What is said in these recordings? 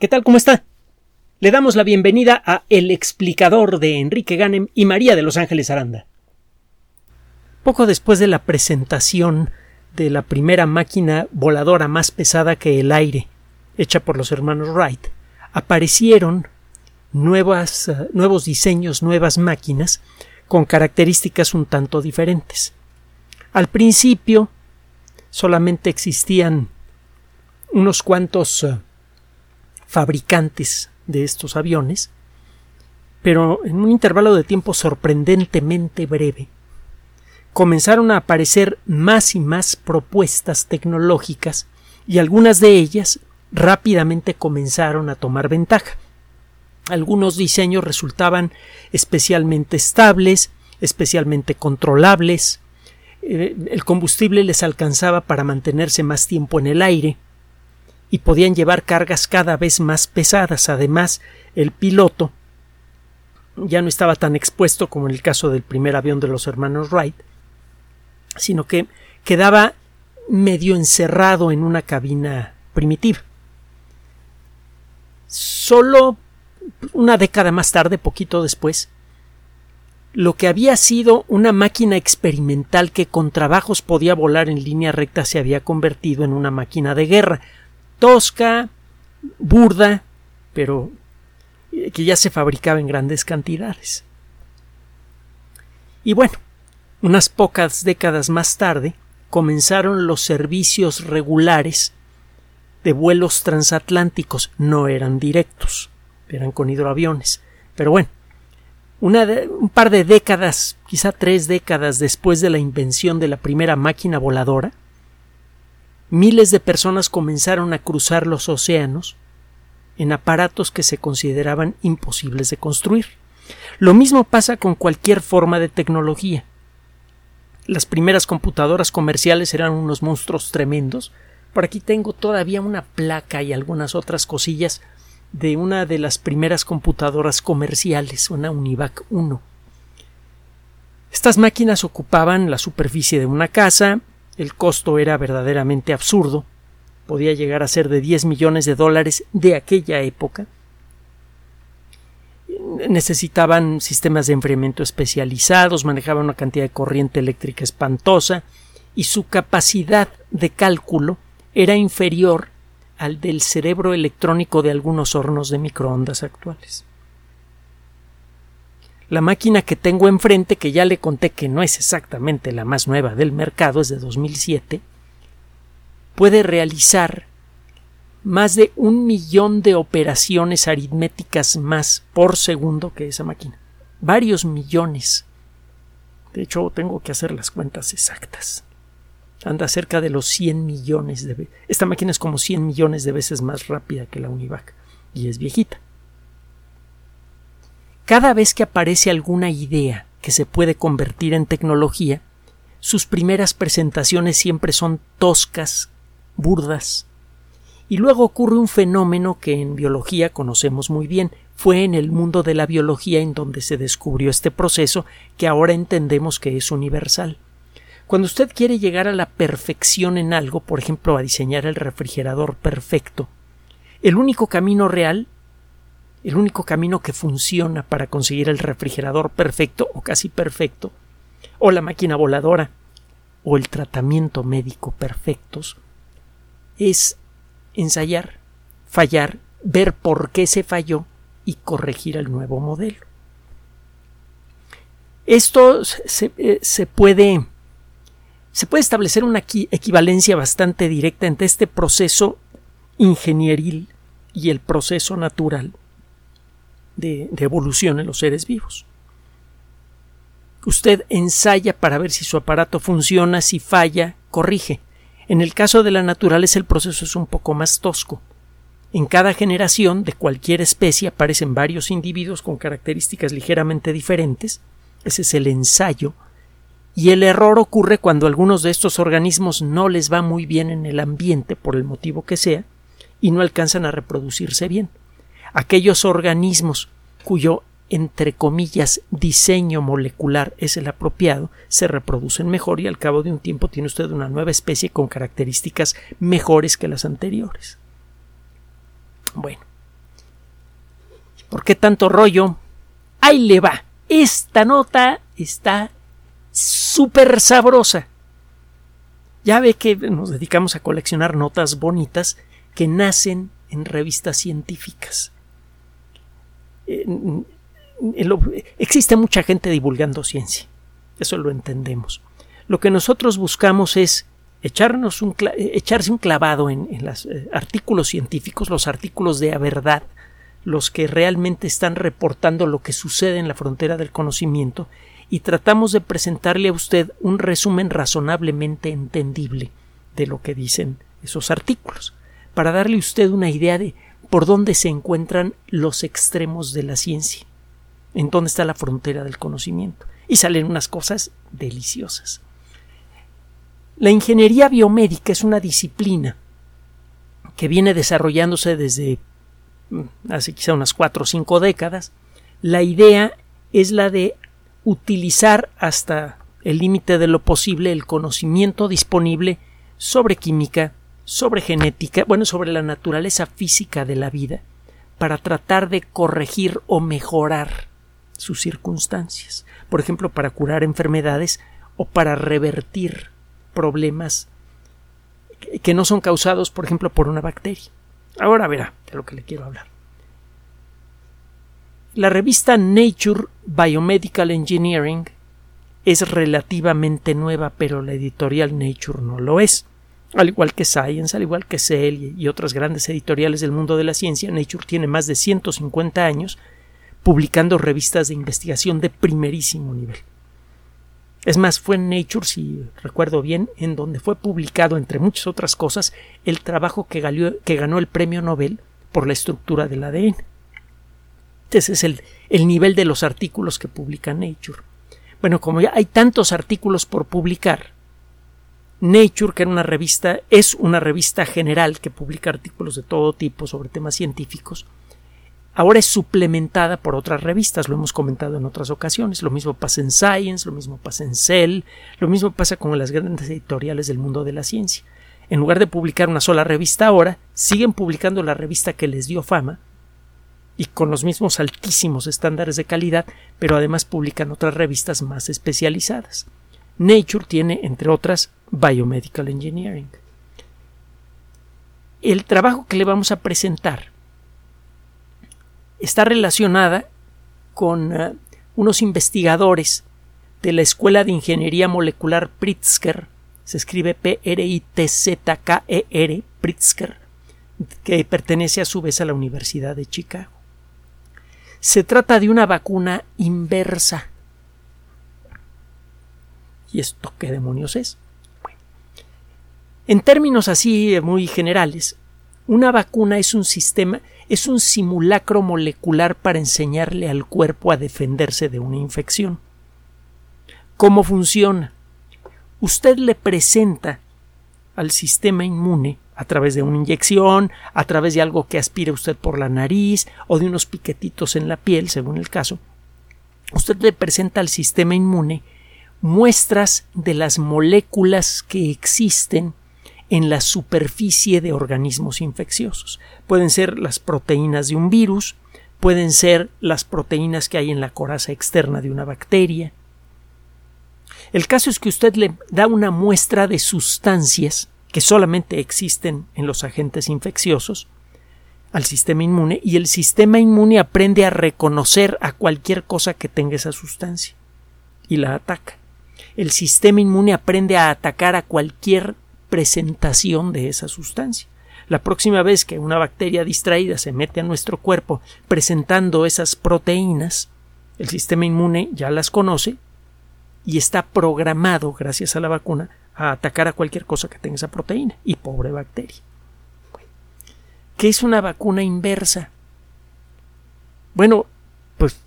¿Qué tal? ¿Cómo está? Le damos la bienvenida a El explicador de Enrique Ganem y María de Los Ángeles Aranda. Poco después de la presentación de la primera máquina voladora más pesada que el aire, hecha por los hermanos Wright, aparecieron nuevas, uh, nuevos diseños, nuevas máquinas con características un tanto diferentes. Al principio solamente existían unos cuantos uh, fabricantes de estos aviones, pero en un intervalo de tiempo sorprendentemente breve comenzaron a aparecer más y más propuestas tecnológicas y algunas de ellas rápidamente comenzaron a tomar ventaja. Algunos diseños resultaban especialmente estables, especialmente controlables, eh, el combustible les alcanzaba para mantenerse más tiempo en el aire, y podían llevar cargas cada vez más pesadas. Además, el piloto ya no estaba tan expuesto como en el caso del primer avión de los hermanos Wright, sino que quedaba medio encerrado en una cabina primitiva. Solo una década más tarde, poquito después, lo que había sido una máquina experimental que con trabajos podía volar en línea recta se había convertido en una máquina de guerra, tosca, burda, pero eh, que ya se fabricaba en grandes cantidades. Y bueno, unas pocas décadas más tarde comenzaron los servicios regulares de vuelos transatlánticos. No eran directos, eran con hidroaviones. Pero bueno, una un par de décadas, quizá tres décadas después de la invención de la primera máquina voladora, miles de personas comenzaron a cruzar los océanos en aparatos que se consideraban imposibles de construir. Lo mismo pasa con cualquier forma de tecnología. Las primeras computadoras comerciales eran unos monstruos tremendos. Por aquí tengo todavía una placa y algunas otras cosillas de una de las primeras computadoras comerciales, una Univac 1. Estas máquinas ocupaban la superficie de una casa, el costo era verdaderamente absurdo, podía llegar a ser de 10 millones de dólares de aquella época. Necesitaban sistemas de enfriamiento especializados, manejaban una cantidad de corriente eléctrica espantosa y su capacidad de cálculo era inferior al del cerebro electrónico de algunos hornos de microondas actuales. La máquina que tengo enfrente, que ya le conté que no es exactamente la más nueva del mercado, es de 2007, puede realizar más de un millón de operaciones aritméticas más por segundo que esa máquina. Varios millones. De hecho, tengo que hacer las cuentas exactas. Anda cerca de los 100 millones de veces. Esta máquina es como 100 millones de veces más rápida que la Univac y es viejita. Cada vez que aparece alguna idea que se puede convertir en tecnología, sus primeras presentaciones siempre son toscas, burdas. Y luego ocurre un fenómeno que en biología conocemos muy bien. Fue en el mundo de la biología en donde se descubrió este proceso que ahora entendemos que es universal. Cuando usted quiere llegar a la perfección en algo, por ejemplo, a diseñar el refrigerador perfecto, el único camino real el único camino que funciona para conseguir el refrigerador perfecto o casi perfecto, o la máquina voladora, o el tratamiento médico perfectos, es ensayar, fallar, ver por qué se falló y corregir el nuevo modelo. Esto se, eh, puede se puede establecer una equivalencia bastante directa entre este proceso ingenieril y el proceso natural de, evolución en los seres vivos. Usted ensaya para ver si su aparato funciona, si falla, corrige. En el caso de la naturaleza el proceso es un poco más tosco. En cada generación de cualquier especie aparecen varios individuos con características ligeramente diferentes. Ese es el ensayo. Y el error ocurre cuando algunos de estos organismos no les va muy bien en el ambiente por el motivo que sea y no alcanzan a reproducirse bien aquellos organismos cuyo entre comillas diseño molecular es el apropiado se reproducen mejor y al cabo de un tiempo tiene usted una nueva especie con características mejores que las anteriores. Bueno, ¿por qué tanto rollo? Ahí le va. Esta nota está súper sabrosa. Ya ve que nos dedicamos a coleccionar notas bonitas que nacen en revistas científicas. Existe mucha gente divulgando ciencia. Eso lo entendemos. Lo que nosotros buscamos es echarnos un, echarse un clavado en, los eh, artículos científicos, los artículos de verdad, los que realmente están reportando lo que sucede en la frontera del conocimiento y tratamos de presentarle a usted un resumen razonablemente entendible de lo que dicen esos artículos, para darle a usted una idea de por dónde se encuentran los extremos de la ciencia, en dónde está la frontera del conocimiento. Y salen unas cosas deliciosas. La ingeniería biomédica es una disciplina que viene desarrollándose desde mm, hace quizá unas cuatro o cinco décadas. La idea es la de utilizar hasta el límite de lo posible el conocimiento disponible sobre química, sobre genética, bueno, sobre la naturaleza física de la vida, para tratar de corregir o mejorar sus circunstancias. Por ejemplo, para curar enfermedades o para revertir problemas que no son causados, por ejemplo, por una bacteria. Ahora verá de lo que le quiero hablar. La revista Nature Biomedical Engineering es relativamente nueva, pero la editorial Nature no lo es. Al igual que Science, al igual que Cell y otras grandes editoriales del mundo de la ciencia, Nature tiene más de 150 años publicando revistas de investigación de primerísimo nivel. Es más, fue en Nature, si recuerdo bien, en donde fue publicado, entre muchas otras cosas, el trabajo que, ganó el premio Nobel por la estructura del ADN. Ese es el, el nivel de los artículos que publica Nature. Bueno, como ya hay tantos artículos por publicar, Nature, que era una revista, es una revista general que publica artículos de todo tipo sobre temas científicos, ahora es suplementada por otras revistas, lo hemos comentado en otras ocasiones. Lo mismo pasa en Science, lo mismo pasa en Cell, lo mismo pasa con las grandes editoriales del mundo de la ciencia. En lugar de publicar una sola revista ahora, siguen publicando la revista que les dio fama, y con los mismos altísimos estándares de calidad, pero además publican otras revistas más especializadas. Nature tiene, entre otras, Biomedical Engineering. El trabajo que le vamos a presentar está relacionada con eh, unos investigadores de la Escuela de Ingeniería Molecular Pritzker, se escribe P-R-I-T-Z-K-E-R, Pritzker, que pertenece a su vez a la Universidad de Chicago. Se trata de una vacuna inversa. ¿Y esto qué demonios es? en términos así muy generales, una vacuna es un sistema, es un simulacro molecular para enseñarle al cuerpo a defenderse de una infección. ¿Cómo funciona? Usted le presenta al sistema inmune a través de una inyección, a través de algo que aspire usted por la nariz o de unos piquetitos en la piel, según el caso, usted le presenta al sistema inmune muestras de las moléculas que existen en la superficie de organismos infecciosos. Pueden ser las proteínas de un virus, pueden ser las proteínas que hay en la coraza externa de una bacteria. El caso es que usted le da una muestra de sustancias que solamente existen en los agentes infecciosos al sistema inmune y el sistema inmune aprende a reconocer a cualquier cosa que tenga esa sustancia y la ataca. El sistema inmune aprende a atacar a cualquier presentación de esa sustancia. La próxima vez que una bacteria distraída se mete a nuestro cuerpo presentando esas proteínas, el sistema inmune ya las conoce y está programado, gracias a la vacuna, a atacar a cualquier cosa que tenga esa proteína. Y pobre bacteria. ¿Qué es una vacuna inversa? Bueno, pues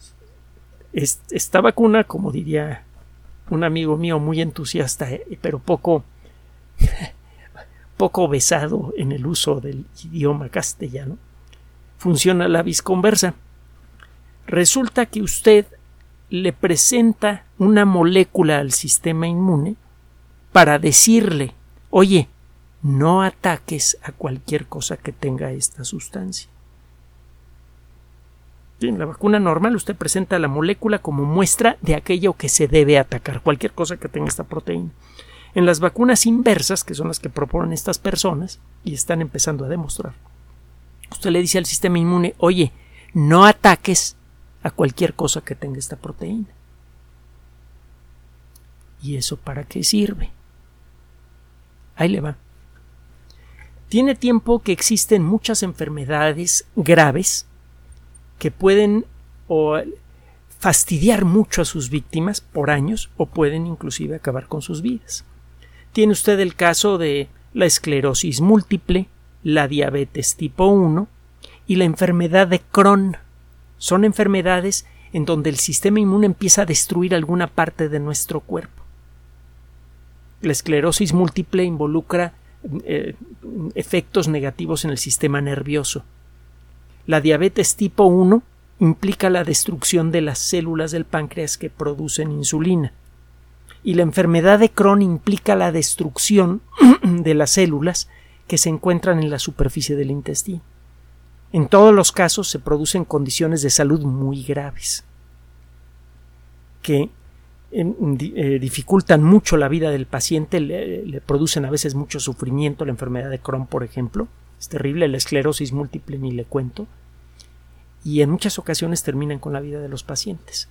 esta vacuna, como diría un amigo mío muy entusiasta, eh, pero poco poco besado en el uso del idioma castellano, funciona la visconversa. Resulta que usted le presenta una molécula al sistema inmune para decirle, oye, no ataques a cualquier cosa que tenga esta sustancia. En la vacuna normal usted presenta la molécula como muestra de aquello que se debe atacar, cualquier cosa que tenga esta proteína. En las vacunas inversas, que son las que proponen estas personas y están empezando a demostrar, usted le dice al sistema inmune, oye, no ataques a cualquier cosa que tenga esta proteína. ¿Y eso para qué sirve? Ahí le va. Tiene tiempo que existen muchas enfermedades graves que pueden o fastidiar mucho a sus víctimas por años o pueden inclusive acabar con sus vidas. Tiene usted el caso de la esclerosis múltiple, la diabetes tipo 1 y la enfermedad de Crohn. Son enfermedades en donde el sistema inmune empieza a destruir alguna parte de nuestro cuerpo. La esclerosis múltiple involucra eh, efectos negativos en el sistema nervioso. La diabetes tipo 1 implica la destrucción de las células del páncreas que producen insulina. Y la enfermedad de Crohn implica la destrucción de las células que se encuentran en la superficie del intestino. En todos los casos se producen condiciones de salud muy graves que eh, dificultan mucho la vida del paciente, le, producen a veces mucho sufrimiento, la enfermedad de Crohn, por ejemplo, es terrible, la esclerosis múltiple ni le cuento, y en muchas ocasiones terminan con la vida de los pacientes.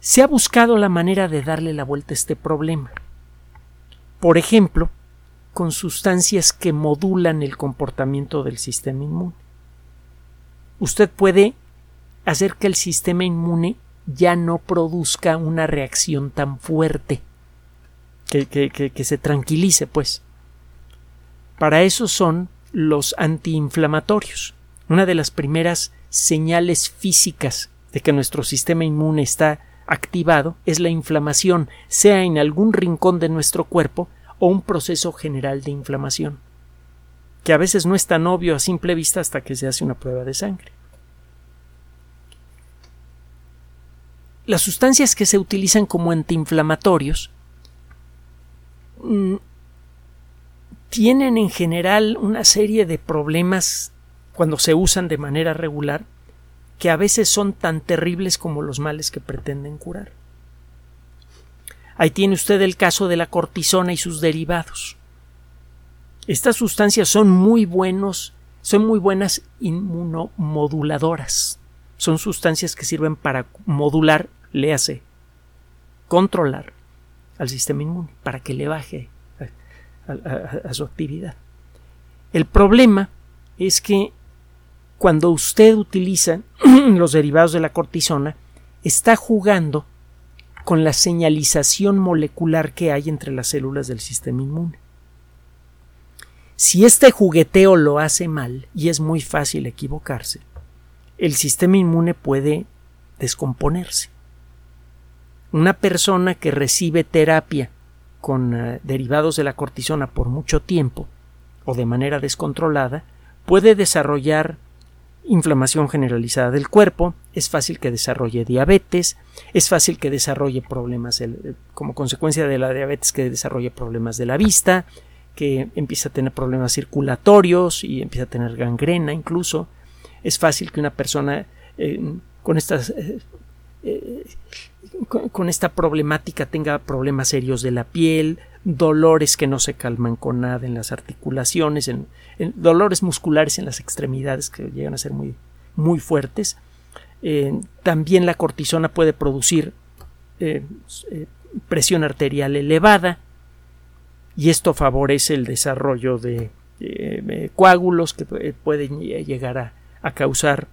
Se ha buscado la manera de darle la vuelta a este problema. Por ejemplo, con sustancias que modulan el comportamiento del sistema inmune. Usted puede hacer que el sistema inmune ya no produzca una reacción tan fuerte, que, que, se tranquilice, pues. Para eso son los antiinflamatorios. Una de las primeras señales físicas de que nuestro sistema inmune está activado es la inflamación, sea en algún rincón de nuestro cuerpo o un proceso general de inflamación, que a veces no es tan obvio a simple vista hasta que se hace una prueba de sangre. Las sustancias que se utilizan como antiinflamatorios mm, tienen en general una serie de problemas cuando se usan de manera regular que a veces son tan terribles como los males que pretenden curar. Ahí tiene usted el caso de la cortisona y sus derivados. Estas sustancias son muy buenos, son muy buenas inmunomoduladoras. Son sustancias que sirven para modular le hace controlar al sistema inmune para que le baje a, su actividad. El problema es que cuando usted utiliza los derivados de la cortisona, está jugando con la señalización molecular que hay entre las células del sistema inmune. Si este jugueteo lo hace mal, y es muy fácil equivocarse, el sistema inmune puede descomponerse. Una persona que recibe terapia con eh, derivados de la cortisona por mucho tiempo o de manera descontrolada puede desarrollar inflamación generalizada del cuerpo, es fácil que desarrolle diabetes, es fácil que desarrolle problemas como consecuencia de la diabetes que desarrolle problemas de la vista, que empieza a tener problemas circulatorios y empieza a tener gangrena incluso. Es fácil que una persona eh, con estas eh, con, esta problemática tenga problemas serios de la piel, dolores que no se calman con nada en las articulaciones, en, dolores musculares en las extremidades que llegan a ser muy, muy fuertes. Eh, también la cortisona puede producir eh, eh, presión arterial elevada y esto favorece el desarrollo de coágulos que pueden llegar a causar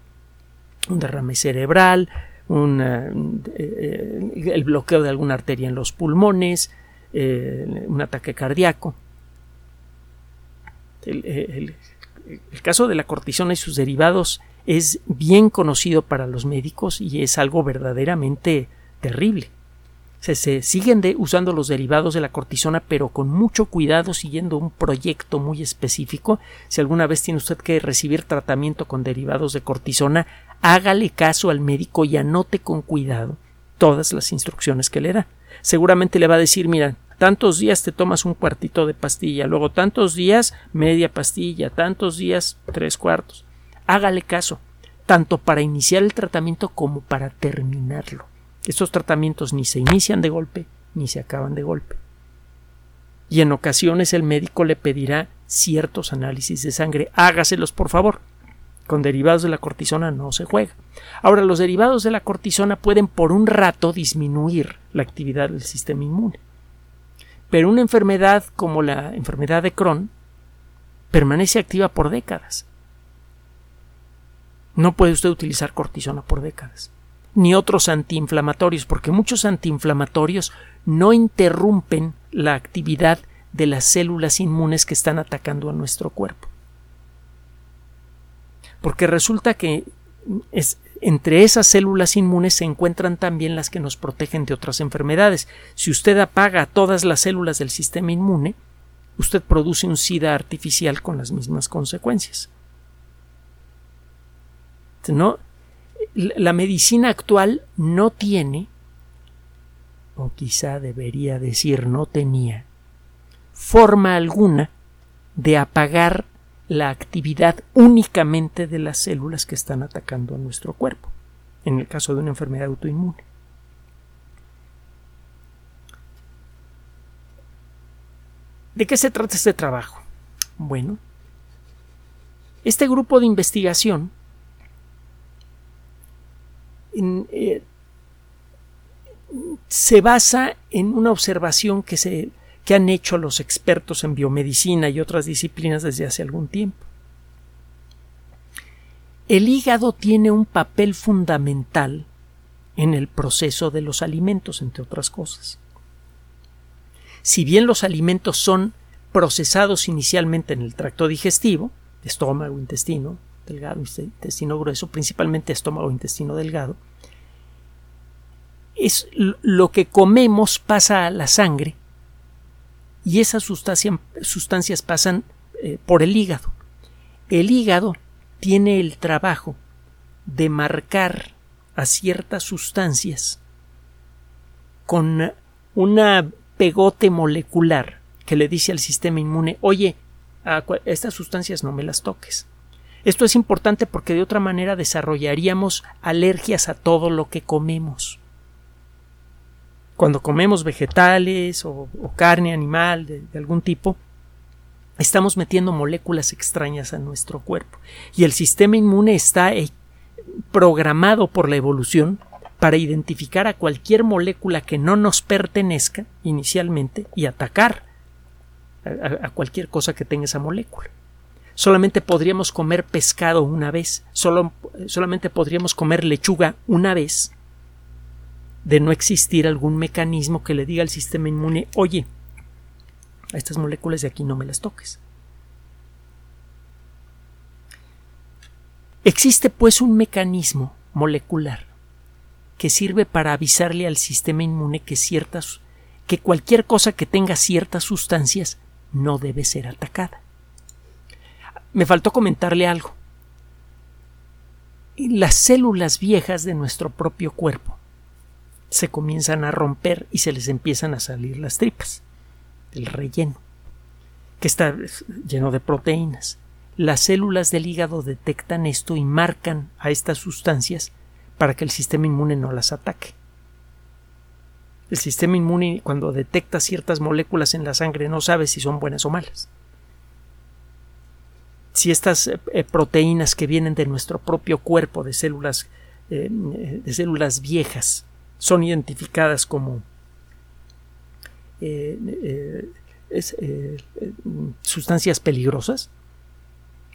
un derrame cerebral, eh, el bloqueo de alguna arteria en los pulmones, eh, un ataque cardíaco. El, caso de la cortisona y sus derivados es bien conocido para los médicos y es algo verdaderamente terrible. Se, siguen usando los derivados de la cortisona, pero con mucho cuidado, siguiendo un proyecto muy específico. Si alguna vez tiene usted que recibir tratamiento con derivados de cortisona, hágale caso al médico y anote con cuidado todas las instrucciones que le da. Seguramente le va a decir, mira, tantos días te tomas un cuartito de pastilla, luego tantos días media pastilla, tantos días tres cuartos. Hágale caso. tanto para iniciar el tratamiento como para terminarlo. Estos tratamientos ni se inician de golpe ni se acaban de golpe. Y en ocasiones el médico le pedirá ciertos análisis de sangre. Hágaselos, por favor. Con derivados de la cortisona no se juega. Ahora, los derivados de la cortisona pueden por un rato disminuir la actividad del sistema inmune. Pero una enfermedad como la enfermedad de Crohn permanece activa por décadas. No puede usted utilizar cortisona por décadas. Ni otros antiinflamatorios, porque muchos antiinflamatorios no interrumpen la actividad de las células inmunes que están atacando a nuestro cuerpo. Porque resulta que entre esas células inmunes se encuentran también las que nos protegen de otras enfermedades. Si usted apaga todas las células del sistema inmune, usted produce un SIDA artificial con las mismas consecuencias. No, la medicina actual no tiene, o quizá debería decir no tenía, forma alguna de apagar la actividad únicamente de las células que están atacando a nuestro cuerpo, en el caso de una enfermedad autoinmune. ¿De qué se trata este trabajo? Bueno, este grupo de investigación eh, se basa en una observación que, se, que han hecho los expertos en biomedicina y otras disciplinas desde hace algún tiempo. El hígado tiene un papel fundamental en el proceso de los alimentos, entre otras cosas. Si bien los alimentos son procesados inicialmente en el tracto digestivo, estómago, intestino delgado, intestino grueso, principalmente estómago, intestino delgado, es lo que comemos pasa a la sangre y esas sustancias pasan eh, por el hígado. El hígado tiene el trabajo de marcar a ciertas sustancias con una pegote molecular que le dice al sistema inmune, oye, a estas sustancias no me las toques. Esto es importante porque de otra manera desarrollaríamos alergias a todo lo que comemos. Cuando comemos vegetales o, carne animal de, algún tipo, estamos metiendo moléculas extrañas a nuestro cuerpo y el sistema inmune está eh, programado por la evolución para identificar a cualquier molécula que no nos pertenezca inicialmente y atacar a, cualquier cosa que tenga esa molécula. Solamente podríamos comer pescado una vez, solo, solamente podríamos comer lechuga una vez de no existir algún mecanismo que le diga al sistema inmune oye, a estas moléculas de aquí no me las toques. Existe pues un mecanismo molecular que sirve para avisarle al sistema inmune que ciertas que cualquier cosa que tenga ciertas sustancias no debe ser atacada. Me faltó comentarle algo. Las células viejas de nuestro propio cuerpo se comienzan a romper y se les empiezan a salir las tripas, el relleno, que está lleno de proteínas. Las células del hígado detectan esto y marcan a estas sustancias para que el sistema inmune no las ataque. El sistema inmune cuando detecta ciertas moléculas en la sangre no sabe si son buenas o malas. Si estas eh, eh, proteínas que vienen de nuestro propio cuerpo de células eh, de células viejas son identificadas como sustancias peligrosas,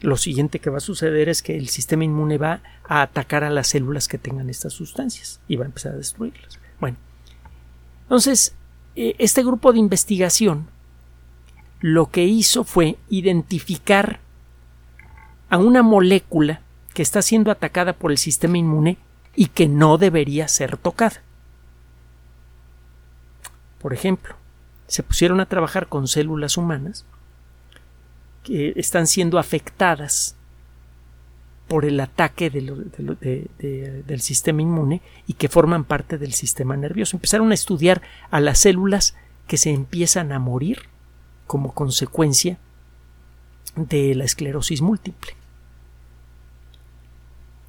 lo siguiente que va a suceder es que el sistema inmune va a atacar a las células que tengan estas sustancias y va a empezar a destruirlas. Bueno, entonces, eh, este grupo de investigación lo que hizo fue identificar a una molécula que está siendo atacada por el sistema inmune y que no debería ser tocada. Por ejemplo, se pusieron a trabajar con células humanas que están siendo afectadas por el ataque del sistema inmune y que forman parte del sistema nervioso. Empezaron a estudiar a las células que se empiezan a morir como consecuencia de la esclerosis múltiple.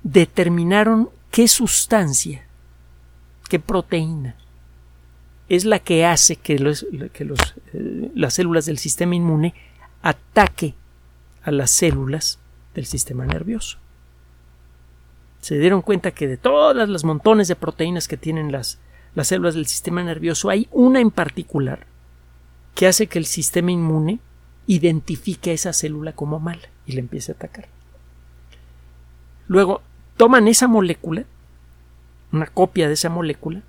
determinaron qué sustancia, qué proteína es la que hace que, los, que los, eh, las células del sistema inmune ataque a las células del sistema nervioso. Se dieron cuenta que de todas las montones de proteínas que tienen las, las células del sistema nervioso, hay una en particular que hace que el sistema inmune identifique a esa célula como mala y le empiece a atacar. Luego toman esa molécula, una copia de esa molécula,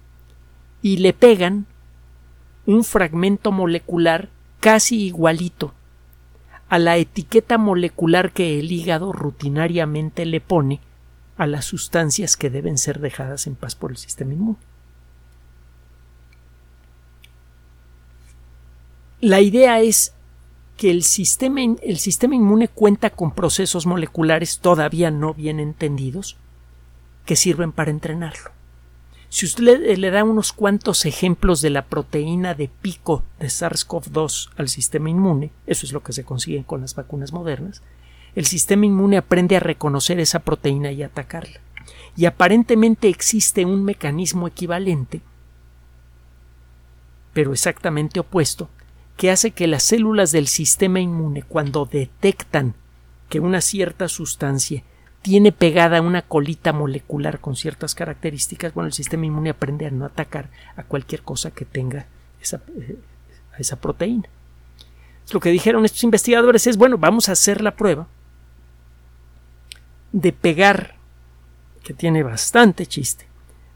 y le pegan un fragmento molecular casi igualito a la etiqueta molecular que el hígado rutinariamente le pone a las sustancias que deben ser dejadas en paz por el sistema inmune. La idea es que el sistema, inmune cuenta con procesos moleculares todavía no bien entendidos que sirven para entrenarlo. Si usted le, da unos cuantos ejemplos de la proteína de pico de SARS-CoV-2 al sistema inmune, eso es lo que se consigue con las vacunas modernas, el sistema inmune aprende a reconocer esa proteína y atacarla. Y aparentemente existe un mecanismo equivalente, pero exactamente opuesto, que hace que las células del sistema inmune, cuando detectan que una cierta sustancia tiene pegada una colita molecular con ciertas características, bueno, el sistema inmune aprende a no atacar a cualquier cosa que tenga esa, eh, esa proteína. Lo que dijeron estos investigadores es, bueno, vamos a hacer la prueba de pegar, que tiene bastante chiste,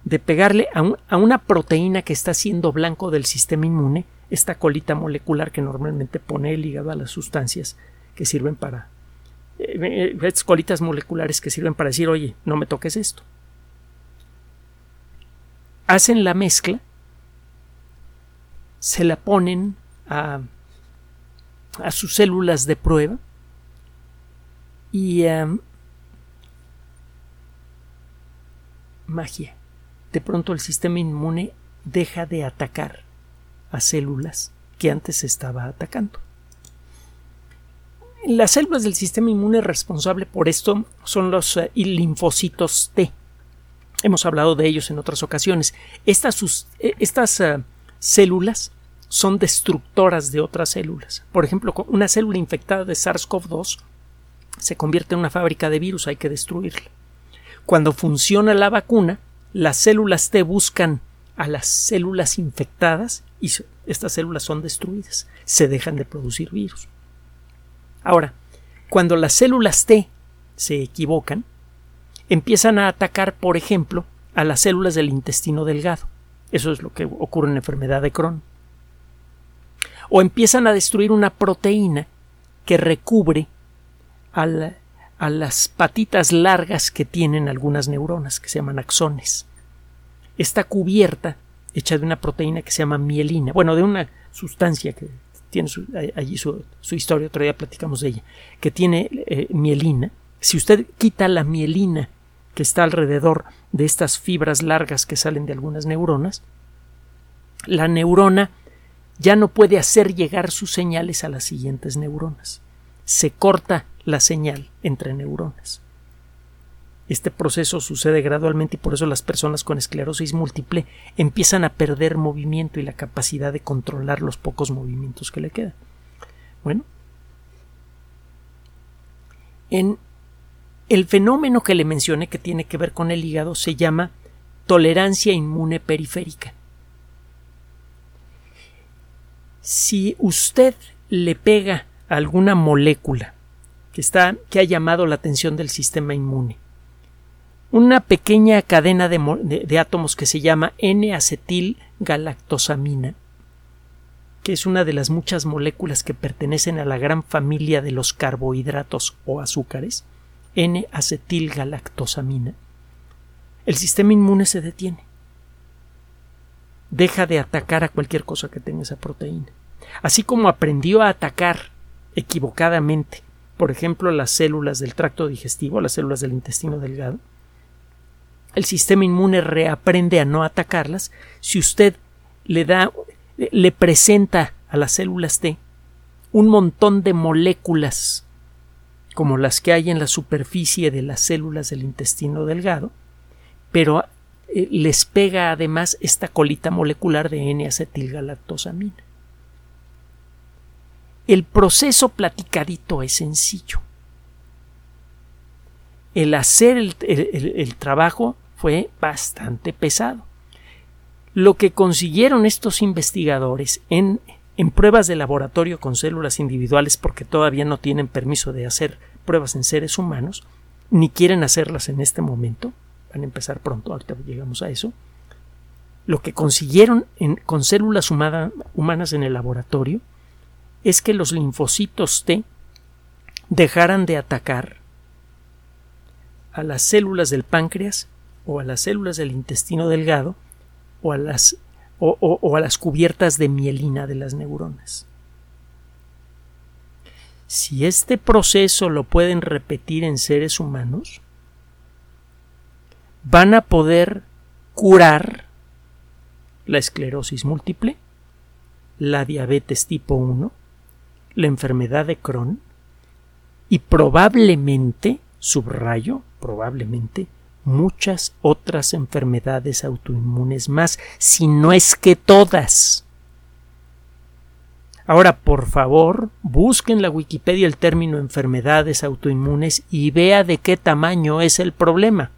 de pegarle a, a una proteína que está siendo blanco del sistema inmune esta colita molecular que normalmente pone el hígado a las sustancias que sirven para estas colitas moleculares que sirven para decir oye no me toques esto hacen la mezcla se la ponen a, a sus células de prueba y em, magia de pronto el sistema inmune deja de atacar a células que antes estaba atacando. Las células del sistema inmune responsable por esto son los eh, linfocitos T. Hemos hablado de ellos en otras ocasiones. Estas, eh, eh, células son destructoras de otras células. Por ejemplo, una célula infectada de SARS-CoV-2 se convierte en una fábrica de virus, hay que destruirla. Cuando funciona la vacuna, las células T buscan a las células infectadas y estas células son destruidas, se dejan de producir virus. Ahora, cuando las células T se equivocan, empiezan a atacar, por ejemplo, a las células del intestino delgado. Eso es lo que ocurre en la enfermedad de Crohn. O empiezan a destruir una proteína que recubre a, las patitas largas que tienen algunas neuronas, que se llaman axones. Esta cubierta hecha de una proteína que se llama mielina, bueno, de una sustancia que tiene allí su, historia, otro día platicamos de ella, que tiene eh, mielina. Si usted quita la mielina que está alrededor de estas fibras largas que salen de algunas neuronas, la neurona ya no puede hacer llegar sus señales a las siguientes neuronas. Se corta la señal entre neuronas. Este proceso sucede gradualmente y por eso las personas con esclerosis múltiple empiezan a perder movimiento y la capacidad de controlar los pocos movimientos que le quedan. Bueno, en el fenómeno que le mencioné que tiene que ver con el hígado se llama tolerancia inmune periférica. Si usted le pega alguna molécula que, está, que ha llamado la atención del sistema inmune una pequeña cadena de, átomos que se llama N-acetil-galactosamina, que es una de las muchas moléculas que pertenecen a la gran familia de los carbohidratos o azúcares, N-acetil-galactosamina, el sistema inmune se detiene. Deja de atacar a cualquier cosa que tenga esa proteína. Así como aprendió a atacar equivocadamente, por ejemplo, las células del tracto digestivo, las células del intestino delgado, el sistema inmune reaprende a no atacarlas si usted le da le presenta a las células T un montón de moléculas como las que hay en la superficie de las células del intestino delgado, pero eh, les pega además esta colita molecular de N-acetilgalactosamina. El proceso platicadito es sencillo. El hacer el trabajo fue bastante pesado. Lo que consiguieron estos investigadores en en pruebas de laboratorio con células individuales porque todavía no tienen permiso de hacer pruebas en seres humanos, ni quieren hacerlas en este momento, van a empezar pronto, ahorita llegamos a eso, lo que consiguieron con células humanas en el laboratorio es que los linfocitos T dejaran de atacar a las células del páncreas o a las células del intestino delgado o a las o, a las cubiertas de mielina de las neuronas. Si este proceso lo pueden repetir en seres humanos, van a poder curar la esclerosis múltiple, la diabetes tipo 1, la enfermedad de Crohn y probablemente, subrayo, probablemente, muchas otras enfermedades autoinmunes más, si no es que todas. Ahora, por favor, busquen en la Wikipedia el término enfermedades autoinmunes y vea de qué tamaño es el problema.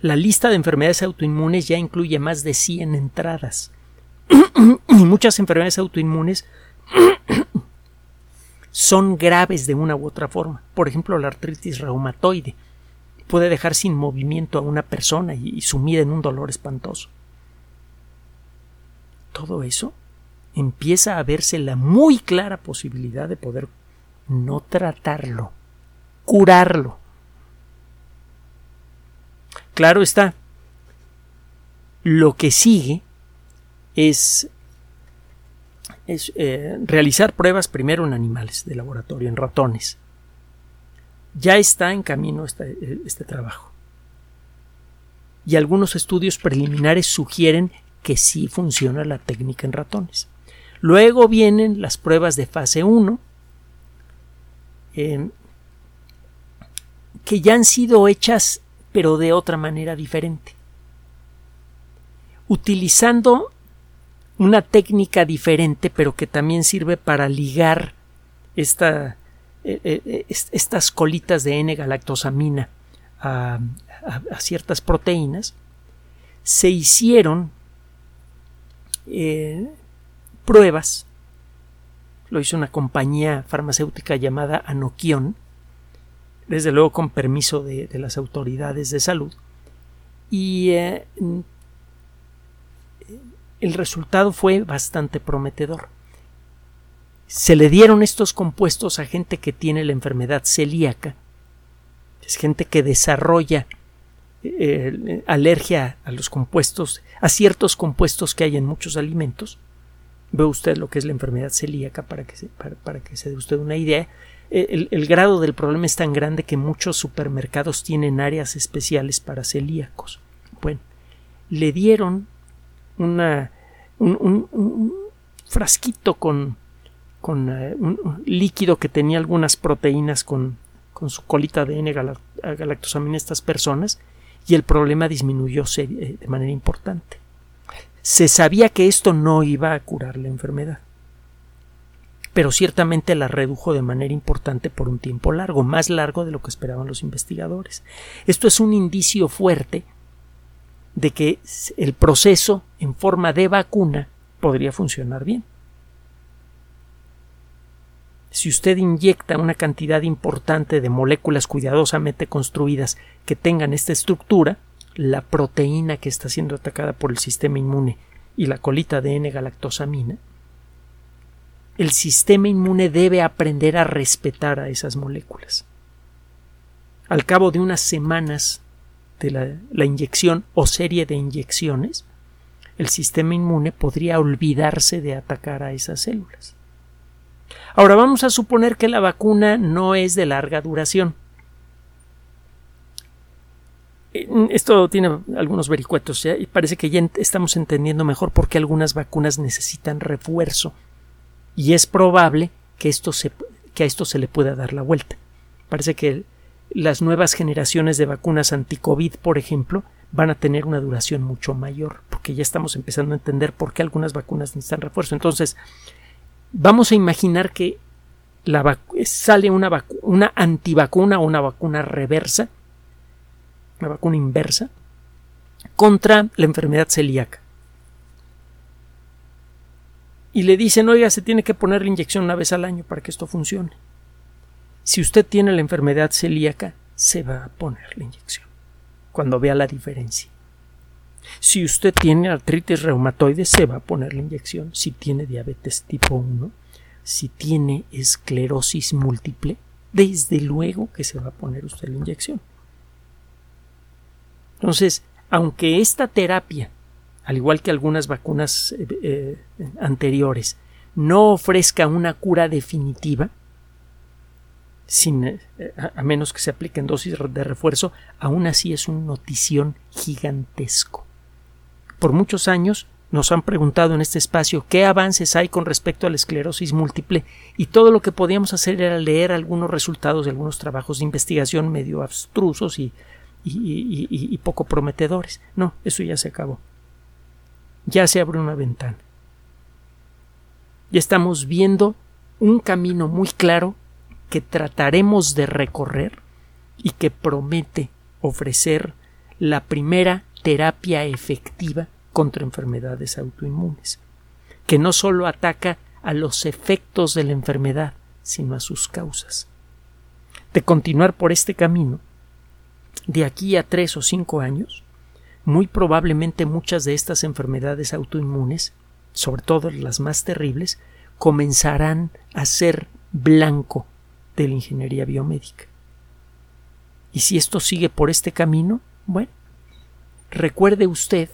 La lista de enfermedades autoinmunes ya incluye más de 100 entradas. y muchas enfermedades autoinmunes son graves de una u otra forma. Por ejemplo, la artritis reumatoide puede dejar sin movimiento a una persona y, sumida en un dolor espantoso. Todo eso empieza a verse la muy clara posibilidad de poder no tratarlo, curarlo. Claro está, lo que sigue es, es eh, realizar pruebas primero en animales de laboratorio, en ratones, ya está en camino este, trabajo. Y algunos estudios preliminares sugieren que sí funciona la técnica en ratones. Luego vienen las pruebas de fase 1, em, que ya han sido hechas pero de otra manera diferente. Utilizando una técnica diferente pero que también sirve para ligar esta eh, eh, estas colitas de N-galactosamina a, ciertas proteínas, se hicieron eh, pruebas, lo hizo una compañía farmacéutica llamada Anoquion, desde luego con permiso de, las autoridades de salud, y el resultado fue bastante prometedor se le dieron estos compuestos a gente que tiene la enfermedad celíaca, es gente que desarrolla eh, alergia a los compuestos, a ciertos compuestos que hay en muchos alimentos. Ve usted lo que es la enfermedad celíaca para que se, para, que se dé usted una idea. El, el, grado del problema es tan grande que muchos supermercados tienen áreas especiales para celíacos. Bueno, le dieron una, un frasquito con con eh, un líquido que tenía algunas proteínas con, con su colita de N-galactosamina estas personas y el problema disminuyó eh, de manera importante. Se sabía que esto no iba a curar la enfermedad, pero ciertamente la redujo de manera importante por un tiempo largo, más largo de lo que esperaban los investigadores. Esto es un indicio fuerte de que el proceso en forma de vacuna podría funcionar bien si usted inyecta una cantidad importante de moléculas cuidadosamente construidas que tengan esta estructura, la proteína que está siendo atacada por el sistema inmune y la colita de N-galactosamina, el sistema inmune debe aprender a respetar a esas moléculas. Al cabo de unas semanas de la, la inyección o serie de inyecciones, el sistema inmune podría olvidarse de atacar a esas células. Ahora vamos a suponer que la vacuna no es de larga duración. Eh, esto tiene algunos vericuetos y parece que ya estamos entendiendo mejor por qué algunas vacunas necesitan refuerzo. Y es probable que esto que a esto se le pueda dar la vuelta. Parece que las nuevas generaciones de vacunas anti-COVID, por ejemplo, van a tener una duración mucho mayor, porque ya estamos empezando a entender por qué algunas vacunas necesitan refuerzo. Entonces, vamos a imaginar que la sale una, una antivacuna o una vacuna reversa, una vacuna inversa, contra la enfermedad celíaca. Y le dicen, oiga, se tiene que poner la inyección una vez al año para que esto funcione. Si usted tiene la enfermedad celíaca, se va a poner la inyección cuando vea la diferencia. Si usted tiene artritis reumatoide, se va a poner la inyección. Si tiene diabetes tipo 1, si tiene esclerosis múltiple, desde luego que se va a poner usted la inyección. Entonces, aunque esta terapia, al igual que algunas vacunas eh, eh, anteriores, no ofrezca una cura definitiva, eh, a menos que se apliquen dosis de refuerzo, aún así es un notición gigantesco. Por muchos años nos han preguntado en este espacio qué avances hay con respecto a la esclerosis múltiple y todo lo que podíamos hacer era leer algunos resultados de algunos trabajos de investigación medio abstrusos y, y poco prometedores. No, eso ya se acabó. Ya se abre una ventana. Ya estamos viendo un camino muy claro que trataremos de recorrer y que promete ofrecer la primera terapia efectiva contra enfermedades autoinmunes, que no solo ataca a los efectos de la enfermedad, sino a sus causas. De continuar por este camino, de aquí a tres o cinco años, muy probablemente muchas de estas enfermedades autoinmunes, sobre todo las más terribles, comenzarán a ser blanco de la ingeniería biomédica. Y si esto sigue por este camino, bueno, recuerde usted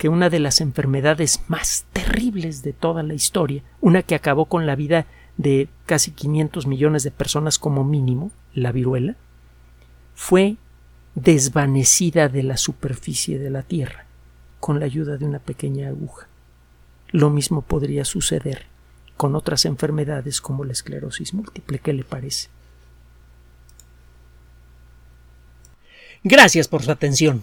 que una de las enfermedades más terribles de toda la historia, una que acabó con la vida de casi 500 millones de personas como mínimo, la viruela, fue desvanecida de la superficie de la Tierra con la ayuda de una pequeña aguja. Lo mismo podría suceder con otras enfermedades como la esclerosis múltiple. ¿Qué le parece? Gracias por su atención.